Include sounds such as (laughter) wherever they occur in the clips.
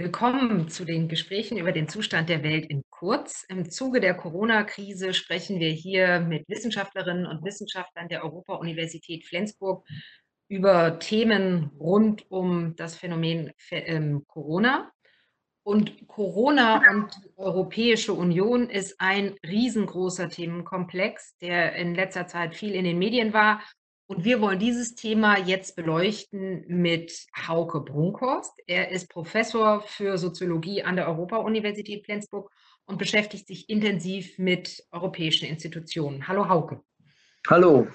Willkommen zu den Gesprächen über den Zustand der Welt in Kurz. Im Zuge der Corona-Krise sprechen wir hier mit Wissenschaftlerinnen und Wissenschaftlern der Europa-Universität Flensburg über Themen rund um das Phänomen ähm, Corona. Und Corona und Europäische Union ist ein riesengroßer Themenkomplex, der in letzter Zeit viel in den Medien war. Und wir wollen dieses Thema jetzt beleuchten mit Hauke Brunkhorst. Er ist Professor für Soziologie an der Europa-Universität Flensburg und beschäftigt sich intensiv mit europäischen Institutionen. Hallo Hauke. Hallo.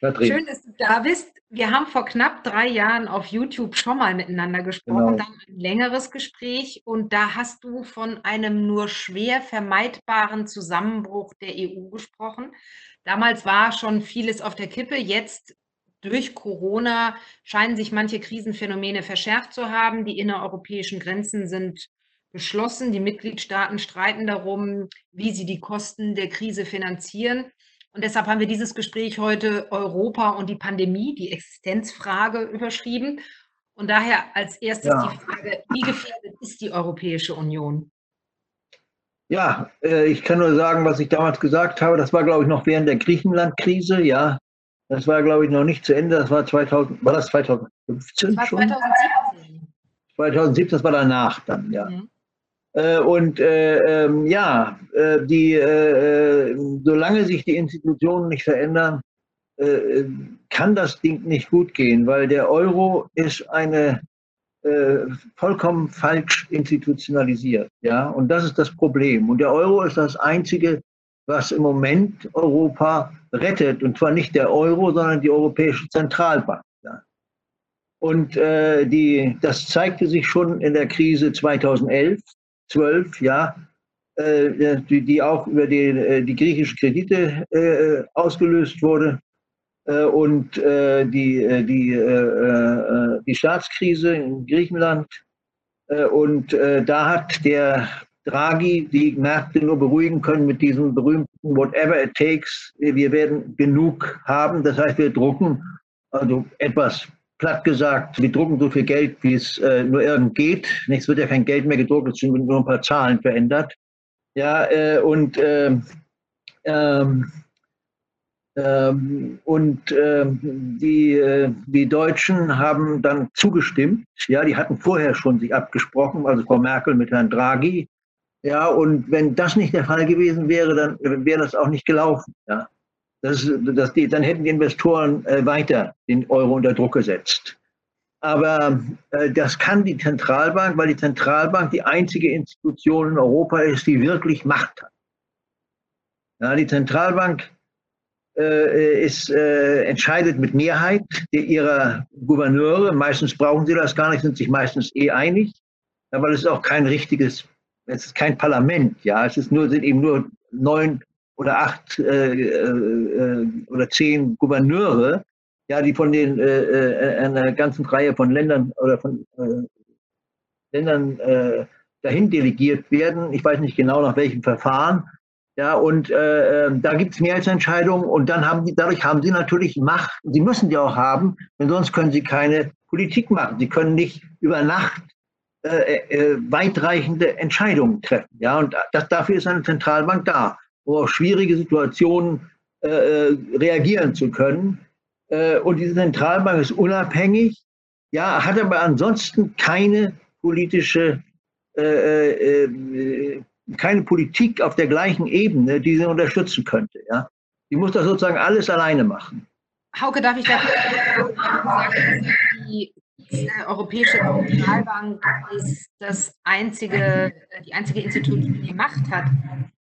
Schön, dass du da bist. Wir haben vor knapp drei Jahren auf YouTube schon mal miteinander gesprochen, genau. dann ein längeres Gespräch und da hast du von einem nur schwer vermeidbaren Zusammenbruch der EU gesprochen. Damals war schon vieles auf der Kippe, jetzt durch Corona scheinen sich manche Krisenphänomene verschärft zu haben. Die innereuropäischen Grenzen sind geschlossen. Die Mitgliedstaaten streiten darum, wie sie die Kosten der Krise finanzieren. Und deshalb haben wir dieses Gespräch heute Europa und die Pandemie, die Existenzfrage überschrieben. Und daher als erstes ja. die Frage, wie gefährdet ist die Europäische Union? Ja, äh, ich kann nur sagen, was ich damals gesagt habe. Das war, glaube ich, noch während der Griechenland-Krise. Ja, das war, glaube ich, noch nicht zu Ende. Das war 2000, war das 2015 das war schon? 2017. 2017, das war danach dann, ja. Mhm. Äh, und äh, ähm, ja, äh, die, äh, solange sich die Institutionen nicht verändern, äh, kann das Ding nicht gut gehen, weil der Euro ist eine äh, vollkommen falsch institutionalisiert. Ja? Und das ist das Problem. Und der Euro ist das Einzige, was im Moment Europa rettet. Und zwar nicht der Euro, sondern die Europäische Zentralbank. Ja? Und äh, die, das zeigte sich schon in der Krise 2011 zwölf, ja, äh, die, die, auch über die, äh, die griechischen Kredite äh, ausgelöst wurde äh, und äh, die, äh, die, die Staatskrise in Griechenland. und da hat der Draghi die Märkte nur beruhigen können mit diesem berühmten Whatever it takes. Wir werden genug haben. Das heißt, wir drucken also etwas platt gesagt, wir drucken so viel Geld, wie es äh, nur irgend geht. Nichts wird ja kein Geld mehr gedruckt, es sind nur ein paar Zahlen verändert. Ja, äh, und ähm, ähm, ähm, und ähm, die, äh, die Deutschen haben dann zugestimmt. Ja, die hatten vorher schon sich abgesprochen, also Frau Merkel mit Herrn Draghi. Ja, und wenn das nicht der Fall gewesen wäre, dann wäre das auch nicht gelaufen. Ja. Das, das, dann hätten die Investoren äh, weiter den Euro unter Druck gesetzt. Aber äh, das kann die Zentralbank, weil die Zentralbank die einzige Institution in Europa ist, die wirklich Macht hat. Ja, die Zentralbank äh, ist, äh, entscheidet mit Mehrheit ihrer Gouverneure. Meistens brauchen sie das gar nicht, sind sich meistens eh einig, weil es ist auch kein richtiges, es ist kein Parlament. Ja, es ist nur, sind eben nur neun oder acht äh, äh, oder zehn Gouverneure, ja, die von den äh, äh, einer ganzen Reihe von Ländern oder von äh, Ländern äh, dahin delegiert werden. Ich weiß nicht genau nach welchem Verfahren. Ja, und äh, ähm, da gibt es Mehrheitsentscheidungen und dann haben die, dadurch haben sie natürlich Macht. Sie müssen die auch haben, denn sonst können sie keine Politik machen. Sie können nicht über Nacht äh, äh, weitreichende Entscheidungen treffen. Ja, und das, dafür ist eine Zentralbank da um auf schwierige Situationen äh, äh, reagieren zu können. Äh, und diese Zentralbank ist unabhängig, ja, hat aber ansonsten keine politische, äh, äh, äh, keine Politik auf der gleichen Ebene, die sie unterstützen könnte. Ja. Die muss das sozusagen alles alleine machen. Hauke, darf ich da sagen, die Europäische Zentralbank ist das einzige, die einzige Institution, die Macht hat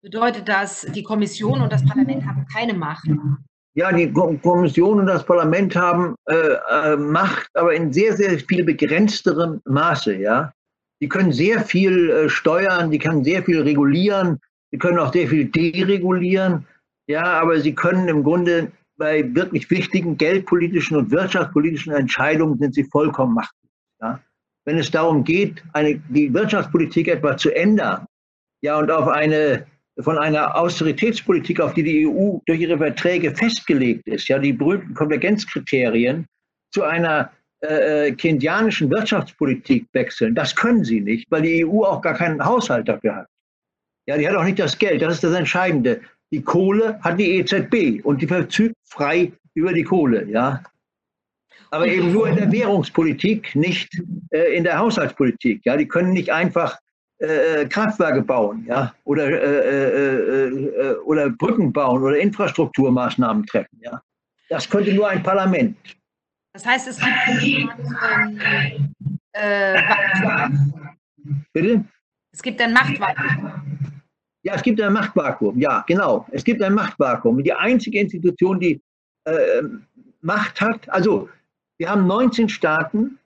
bedeutet das, die Kommission und das Parlament haben keine Macht. Ja, die Kommission und das Parlament haben äh, äh, Macht, aber in sehr, sehr viel begrenzterem Maße. Ja, die können sehr viel äh, steuern, die können sehr viel regulieren, sie können auch sehr viel deregulieren. Ja, aber sie können im Grunde bei wirklich wichtigen geldpolitischen und wirtschaftspolitischen Entscheidungen sind sie vollkommen machtlos. Ja? Wenn es darum geht, eine, die Wirtschaftspolitik etwa zu ändern, ja, und auf eine von einer Austeritätspolitik, auf die die EU durch ihre Verträge festgelegt ist, ja, die berühmten Konvergenzkriterien, zu einer äh, äh, keynesianischen Wirtschaftspolitik wechseln. Das können sie nicht, weil die EU auch gar keinen Haushalt dafür hat. Ja, die hat auch nicht das Geld. Das ist das Entscheidende. Die Kohle hat die EZB und die verfügt frei über die Kohle. Ja, aber eben nur in der Währungspolitik, nicht äh, in der Haushaltspolitik. Ja, die können nicht einfach äh, Kraftwerke bauen, ja, oder, äh, äh, oder Brücken bauen oder Infrastrukturmaßnahmen treffen. Ja, das könnte nur ein Parlament. Das heißt, es gibt ähm, äh, Bitte? Es gibt ein Machtvakuum. Ja, es gibt ein Machtvakuum. Ja, genau. Es gibt ein Machtvakuum. Die einzige Institution, die äh, Macht hat, also wir haben 19 Staaten,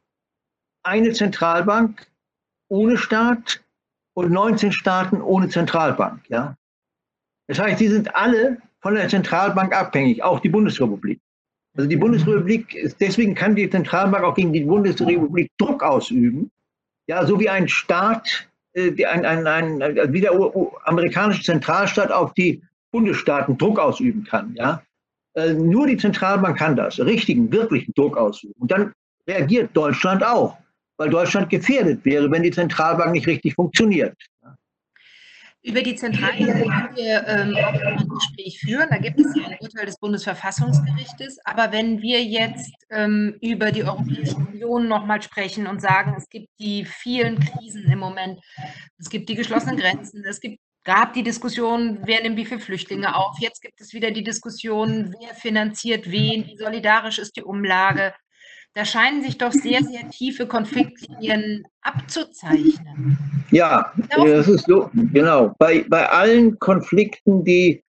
eine Zentralbank ohne Staat und 19 Staaten ohne Zentralbank. Ja? Das heißt, die sind alle von der Zentralbank abhängig, auch die Bundesrepublik. Also die Bundesrepublik, deswegen kann die Zentralbank auch gegen die Bundesrepublik Druck ausüben. Ja, so wie ein Staat, äh, ein, ein, ein, wie der amerikanische Zentralstaat auf die Bundesstaaten Druck ausüben kann. Ja? Äh, nur die Zentralbank kann das, richtigen, wirklichen Druck ausüben. Und dann reagiert Deutschland auch, weil Deutschland gefährdet wäre, wenn die Zentralbank nicht richtig funktioniert. Über die Zentralbank können wir ähm, auch ein Gespräch führen. Da gibt es ein Urteil des Bundesverfassungsgerichtes. Aber wenn wir jetzt ähm, über die Europäische Union nochmal sprechen und sagen, es gibt die vielen Krisen im Moment, es gibt die geschlossenen Grenzen, es gibt gab die Diskussion, wer nimmt wie viele Flüchtlinge auf. Jetzt gibt es wieder die Diskussion, wer finanziert wen, wie solidarisch ist die Umlage. Da scheinen sich doch sehr, sehr tiefe Konfliktlinien abzuzeichnen. Ja, das ist so, genau. Bei, bei allen Konflikten, die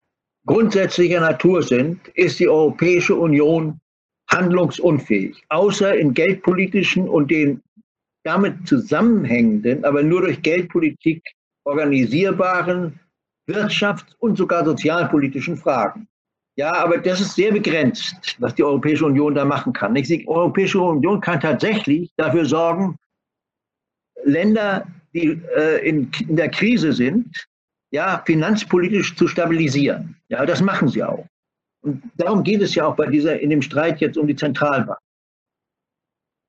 grundsätzlicher Natur sind, ist die Europäische Union handlungsunfähig, außer in geldpolitischen und den damit zusammenhängenden, aber nur durch Geldpolitik organisierbaren wirtschafts- und sogar sozialpolitischen Fragen. Ja, aber das ist sehr begrenzt, was die Europäische Union da machen kann. Die Europäische Union kann tatsächlich dafür sorgen, Länder, die äh, in, der Krise sind, ja, finanzpolitisch zu stabilisieren. Ja, das machen sie auch. Und darum geht es ja auch bei dieser, in dem Streit jetzt um die Zentralbank.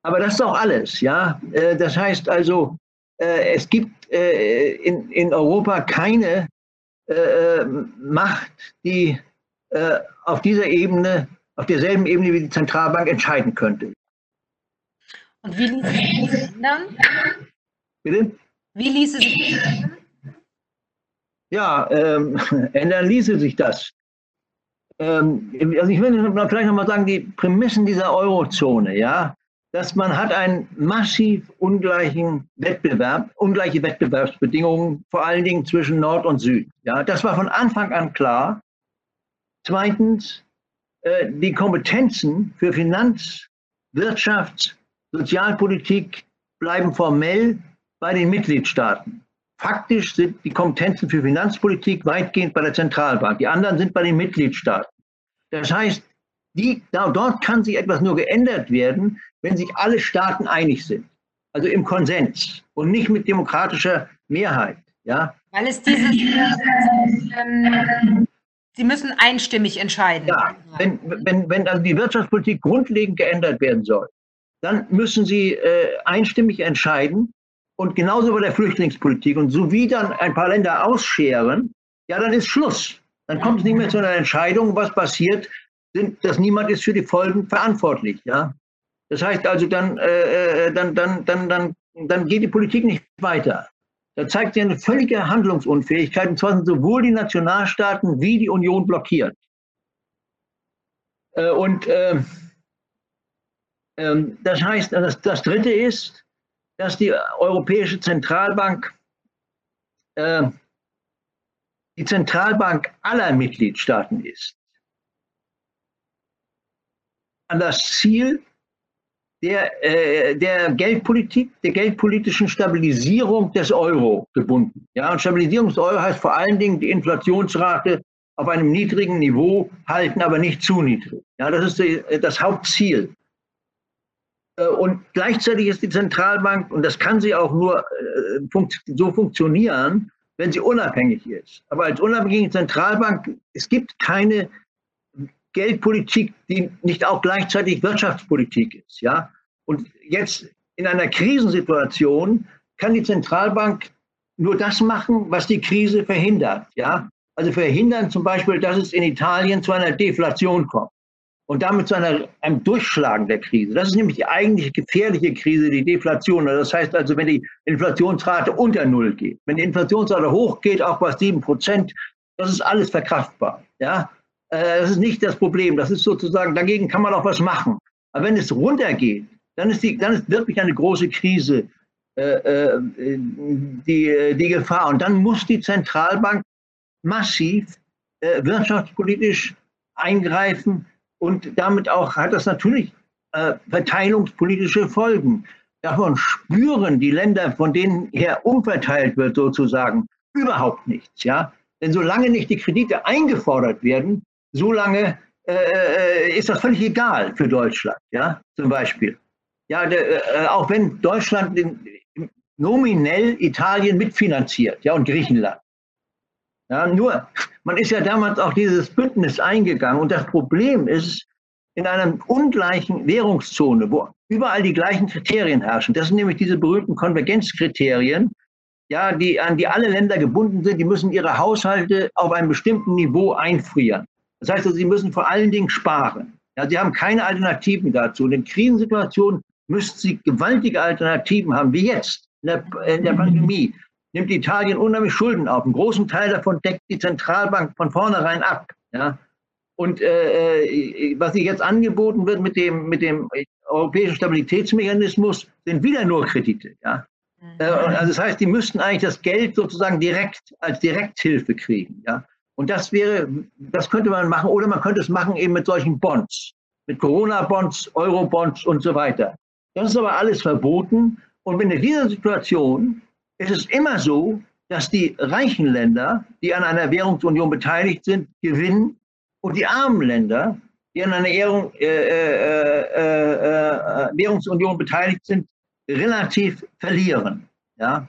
Aber das ist auch alles, ja. Äh, das heißt also, äh, es gibt in, Europa keine Macht, die auf dieser Ebene, auf derselben Ebene wie die Zentralbank entscheiden könnte. Und wie ließe sich das ändern? Bitte? Wie ließe sich das ändern? Ja, ähm, (laughs) ändern ließe sich das. Ähm, also ich will vielleicht nochmal sagen, die Prämissen dieser Eurozone, ja, dass man hat einen massiv ungleichen Wettbewerb, ungleiche Wettbewerbsbedingungen, vor allen Dingen zwischen Nord und Süd. Ja, das war von Anfang an klar. Zweitens, äh, die Kompetenzen für Finanz, Wirtschafts, Sozialpolitik bleiben formell bei den Mitgliedstaaten. Faktisch sind die Kompetenzen für Finanzpolitik weitgehend bei der Zentralbank. Die anderen sind bei den Mitgliedstaaten. Das heißt, die, da, dort kann sich etwas nur geändert werden, wenn sich alle Staaten einig sind. Also im Konsens und nicht mit demokratischer Mehrheit. Ja? Weil es dieses, ähm, Sie müssen einstimmig entscheiden. Ja, wenn, wenn, wenn also die Wirtschaftspolitik grundlegend geändert werden soll, dann müssen Sie äh, einstimmig entscheiden und genauso bei der Flüchtlingspolitik. Und so wie dann ein paar Länder ausscheren, ja, dann ist Schluss. Dann kommt es nicht mehr zu einer Entscheidung, was passiert, sind, dass niemand ist für die Folgen verantwortlich. Ja? Das heißt also, dann, äh, äh, dann, dann, dann, dann, dann geht die Politik nicht weiter. Da zeigt sie eine völlige Handlungsunfähigkeit, und zwar sind sowohl die Nationalstaaten wie die Union blockiert. Äh, und äh, ähm, das heißt, das, das Dritte ist, dass die Europäische Zentralbank äh, die Zentralbank aller Mitgliedstaaten ist an das Ziel der, äh, der Geldpolitik, der geldpolitischen Stabilisierung des Euro gebunden. Ja, und Stabilisierung des Euro heißt vor allen Dingen die Inflationsrate auf einem niedrigen Niveau halten, aber nicht zu niedrig. Ja, das ist die, das Hauptziel. Äh, und gleichzeitig ist die Zentralbank, und das kann sie auch nur äh, so funktionieren, wenn sie unabhängig ist. Aber als unabhängige Zentralbank, es gibt keine Geldpolitik, die nicht auch gleichzeitig Wirtschaftspolitik ist. Ja? Und jetzt in einer Krisensituation kann die Zentralbank nur das machen, was die Krise verhindert. Ja? Also verhindern zum Beispiel, dass es in Italien zu einer Deflation kommt und damit zu einer, einem Durchschlagen der Krise. Das ist nämlich die eigentliche gefährliche Krise, die Deflation. Das heißt also, wenn die Inflationsrate unter Null geht, wenn die Inflationsrate hochgeht, auch bei sieben Prozent, das ist alles verkraftbar. Ja? Äh, das ist nicht das Problem. Das ist sozusagen, dagegen kann man auch was machen. Aber wenn es runtergeht, dann ist, die, dann ist wirklich eine große Krise äh, äh die, die Gefahr. Und dann muss die Zentralbank massiv äh, wirtschaftspolitisch eingreifen, und damit auch hat das natürlich äh, verteilungspolitische Folgen. Davon spüren die Länder, von denen her umverteilt wird, sozusagen, überhaupt nichts. Ja? Denn solange nicht die Kredite eingefordert werden, solange äh, äh ist das völlig egal für Deutschland, ja, zum Beispiel. Ja, der, äh, auch wenn Deutschland den, nominell Italien mitfinanziert, ja, und Griechenland. Ja, nur, man ist ja damals auch dieses Bündnis eingegangen und das Problem ist, in einer ungleichen Währungszone, wo überall die gleichen Kriterien herrschen, das sind nämlich diese berühmten Konvergenzkriterien, ja, die, an die alle Länder gebunden sind, die müssen ihre Haushalte auf einem bestimmten Niveau einfrieren. Das heißt, also, sie müssen vor allen Dingen sparen. Ja, sie haben keine Alternativen dazu. Und in Krisensituationen müssten sie gewaltige Alternativen haben, wie jetzt in der, in der Pandemie nimmt Italien unheimlich Schulden auf. Einen großen Teil davon deckt die Zentralbank von vornherein ab. Ja? Und äh, äh was jetzt angeboten wird mit dem, mit dem europäischen Stabilitätsmechanismus, sind wieder nur Kredite. Ja? Mhm. Äh, also das heißt, die müssten eigentlich das Geld sozusagen direkt als Direkthilfe kriegen. Ja? Und das wäre, das könnte man machen, oder man könnte es machen eben mit solchen Bonds, mit Corona-Bonds, Euro-Bonds und so weiter. Das ist aber alles verboten. Und in dieser Situation es ist immer so, dass die reichen Länder, die an einer Währungsunion beteiligt sind, gewinnen und die armen Länder, die an einer Währung, äh, äh, äh, Währungsunion beteiligt sind, relativ verlieren. Ja?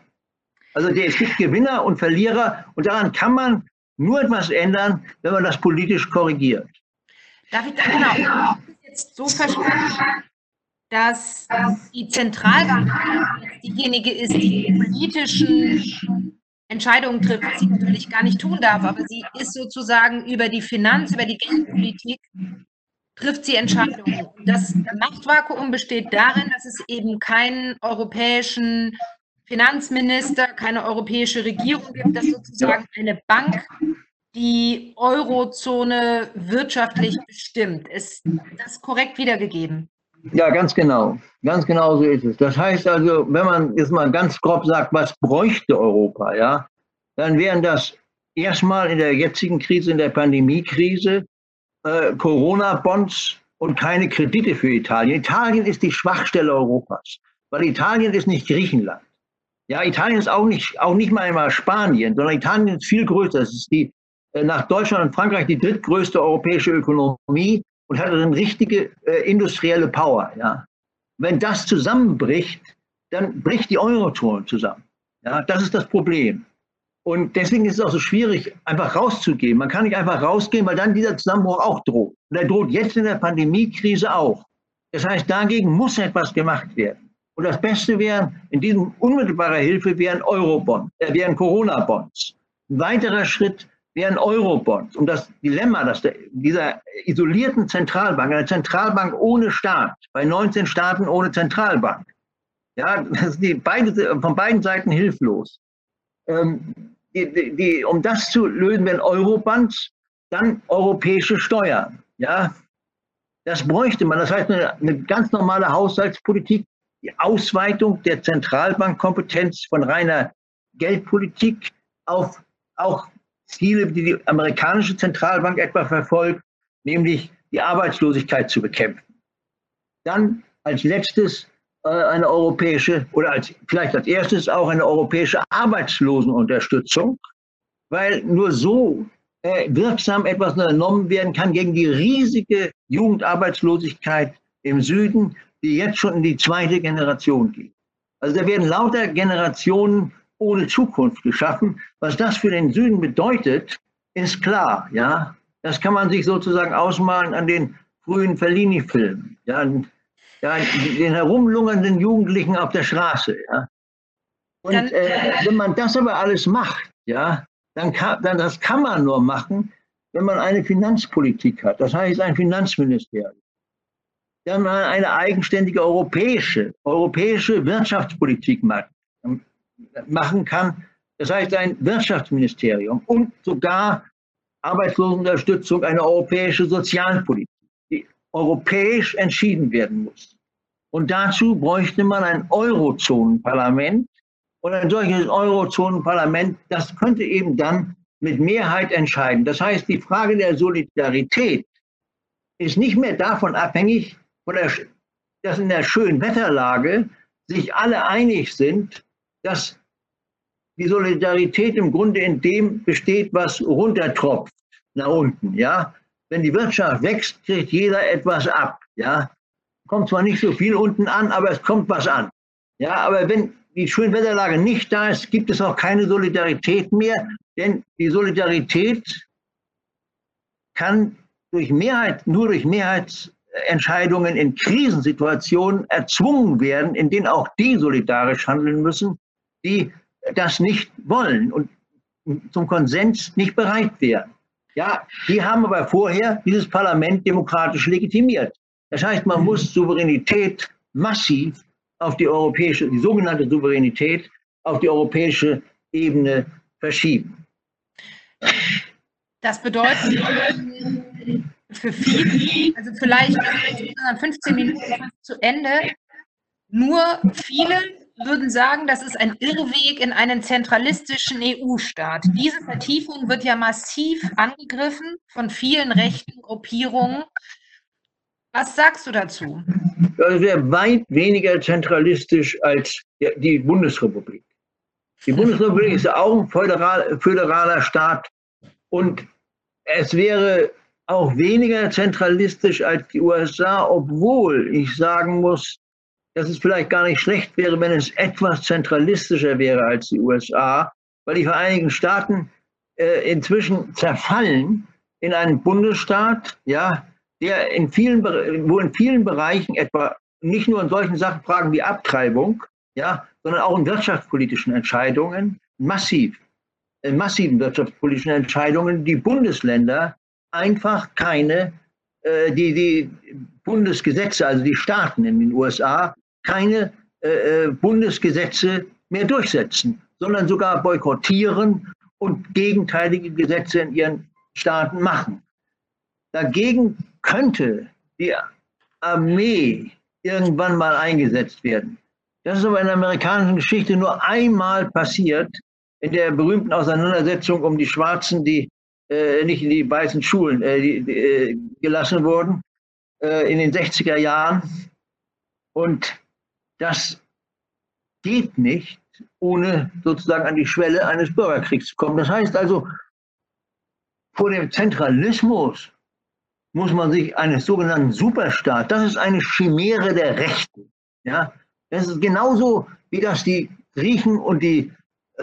Also es gibt Gewinner und Verlierer und daran kann man nur etwas ändern, wenn man das politisch korrigiert. Darf ich da genau jetzt so verstehen, dass die Zentralbank diejenige ist, die die politischen Entscheidungen trifft, was sie natürlich gar nicht tun darf, aber sie ist sozusagen über die Finanz, über die Geldpolitik, trifft sie Entscheidungen. Das Machtvakuum besteht darin, dass es eben keinen europäischen Finanzminister, keine europäische Regierung gibt, dass sozusagen eine Bank die Eurozone wirtschaftlich bestimmt. Ist das korrekt wiedergegeben? Ja, ganz genau. Ganz genau so ist es. Das heißt also, wenn man jetzt mal ganz grob sagt, was bräuchte Europa, ja, dann wären das erstmal in der jetzigen Krise, in der Pandemiekrise, äh, Corona-Bonds und keine Kredite für Italien. Italien ist die Schwachstelle Europas, weil Italien ist nicht Griechenland. Ja, Italien ist auch nicht, auch nicht mal einmal Spanien, sondern Italien ist viel größer. Es ist die, äh, nach Deutschland und Frankreich die drittgrößte europäische Ökonomie und hat eine richtige äh, industrielle Power. Ja. Wenn das zusammenbricht, dann bricht die Eurozone zusammen. Ja, das ist das Problem. Und deswegen ist es auch so schwierig, einfach rauszugehen. Man kann nicht einfach rausgehen, weil dann dieser Zusammenbruch auch droht. Und er droht jetzt in der Pandemiekrise auch. Das heißt, dagegen muss etwas gemacht werden. Und das Beste wäre, in diesem unmittelbarer Hilfe wären Eurobonds, äh, wären Corona-Bonds. Ein weiterer Schritt wären Eurobonds. Und das Dilemma dass der, dieser isolierten Zentralbank, einer Zentralbank ohne Staat, bei 19 Staaten ohne Zentralbank, ja, die beide, von beiden Seiten hilflos. Ähm, die, die, um das zu lösen, wenn Eurobonds, dann europäische Steuern. Ja, das bräuchte man. Das heißt, eine, eine ganz normale Haushaltspolitik, die Ausweitung der Zentralbankkompetenz von reiner Geldpolitik auf auch Ziele, die die amerikanische Zentralbank etwa verfolgt, nämlich die Arbeitslosigkeit zu bekämpfen. Dann als letztes äh, eine europäische oder als, vielleicht als erstes auch eine europäische Arbeitslosenunterstützung, weil nur so äh, wirksam etwas unternommen werden kann gegen die riesige Jugendarbeitslosigkeit im Süden, die jetzt schon in die zweite Generation geht. Also da werden lauter Generationen ohne Zukunft geschaffen. Was das für den Süden bedeutet, ist klar. Ja, das kann man sich sozusagen ausmalen an den frühen Fellini-Filmen. Ja, ja, den herumlungernden Jugendlichen auf der Straße. Ja. Und äh, wenn man das aber alles macht, ja, dann kann, dann das kann man nur machen, wenn man eine Finanzpolitik hat. Das heißt ein Finanzministerium. Wenn man eine eigenständige europäische, europäische Wirtschaftspolitik machen kann. Das heißt ein Wirtschaftsministerium und sogar Arbeitslosenunterstützung, eine europäische Sozialpolitik, die europäisch entschieden werden muss. Und dazu bräuchte man ein Eurozonenparlament. Und ein solches Eurozonenparlament, das könnte eben dann mit Mehrheit entscheiden. Das heißt, die Frage der Solidarität ist nicht mehr davon abhängig, der, dass in der schönen Wetterlage sich alle einig sind, dass die Solidarität im Grunde in dem besteht, was runtertropft nach unten. Ja? Wenn die Wirtschaft wächst, kriegt jeder etwas ab. Ja? Kommt zwar nicht so viel unten an, aber es kommt was an. Ja, aber wenn die Schönwetterlage nicht da ist, gibt es auch keine Solidarität mehr, denn die Solidarität kann durch Mehrheit, nur durch Mehrheitsentscheidungen in Krisensituationen erzwungen werden, in denen auch die solidarisch handeln müssen, die das nicht wollen und zum Konsens nicht bereit wären. Ja, die haben aber vorher dieses Parlament demokratisch legitimiert. Das heißt, man muss Souveränität massiv auf die europäische, die sogenannte Souveränität auf die europäische Ebene verschieben. Das bedeutet für viele, also vielleicht 15 Minuten zu Ende, nur viele würden sagen, das ist ein Irrweg in einen zentralistischen EU-Staat. Diese Vertiefung wird ja massiv angegriffen von vielen rechten Gruppierungen. Was sagst du dazu? Das wäre weit weniger zentralistisch als die Bundesrepublik. Die Bundesrepublik ist auch ein föderal, föderaler Staat und es wäre auch weniger zentralistisch als die USA, obwohl ich sagen muss, dass es vielleicht gar nicht schlecht wäre, wenn es etwas zentralistischer wäre als die USA, weil die Vereinigten Staaten äh, inzwischen zerfallen in einen Bundesstaat, ja, der in vielen, wo in vielen Bereichen etwa nicht nur in solchen Sachen Fragen wie Abtreibung, ja, sondern auch in wirtschaftspolitischen Entscheidungen massiv, in massiven wirtschaftspolitischen Entscheidungen die Bundesländer einfach keine, äh, die, die Bundesgesetze, also die Staaten in den USA, keine äh, äh, Bundesgesetze mehr durchsetzen, sondern sogar boykottieren und gegenteilige Gesetze in ihren Staaten machen. Dagegen könnte die Armee irgendwann mal eingesetzt werden. Das ist aber in der amerikanischen Geschichte nur einmal passiert, in der berühmten Auseinandersetzung um die Schwarzen, die äh, nicht in die weißen Schulen äh, die, die, äh, gelassen wurden, äh, in den 60er Jahren. Und das geht nicht, ohne sozusagen an die Schwelle eines Bürgerkriegs zu kommen. Das heißt also, vor dem Zentralismus muss man sich eines sogenannten Superstaat, das ist eine Chimäre der Rechten. Ja? Das ist genauso, wie das die Griechen und die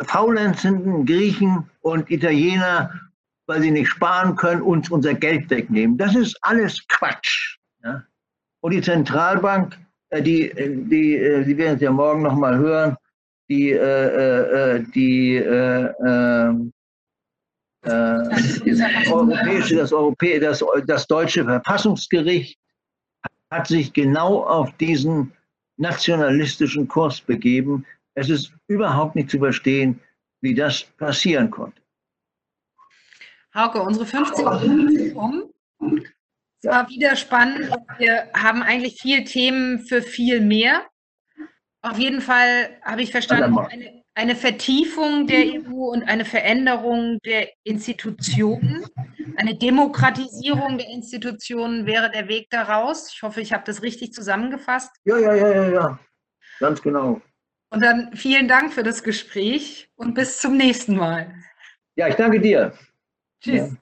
faulenzenden Griechen und Italiener, weil sie nicht sparen können, uns unser Geld wegnehmen. Das ist alles Quatsch. Ja? Und die Zentralbank, äh, die, die, äh, Sie werden es ja morgen nochmal hören, die, äh, äh die äh, ähm, das, europäische, das, Europä das, das deutsche Verfassungsgericht hat sich genau auf diesen nationalistischen Kurs begeben. Es ist überhaupt nicht zu verstehen, wie das passieren konnte. Hauke, unsere 15 Minuten um. Es war wieder spannend. Wir haben eigentlich viele Themen für viel mehr. Auf jeden Fall habe ich verstanden, eine, eine Vertiefung der EU und eine Veränderung der Institutionen, eine Demokratisierung der Institutionen wäre der Weg daraus. Ich hoffe, ich habe das richtig zusammengefasst. Ja, ja, ja, ja, ja. Ganz genau. Und dann vielen Dank für das Gespräch und bis zum nächsten Mal. Ja, ich danke dir. Tschüss. Ja.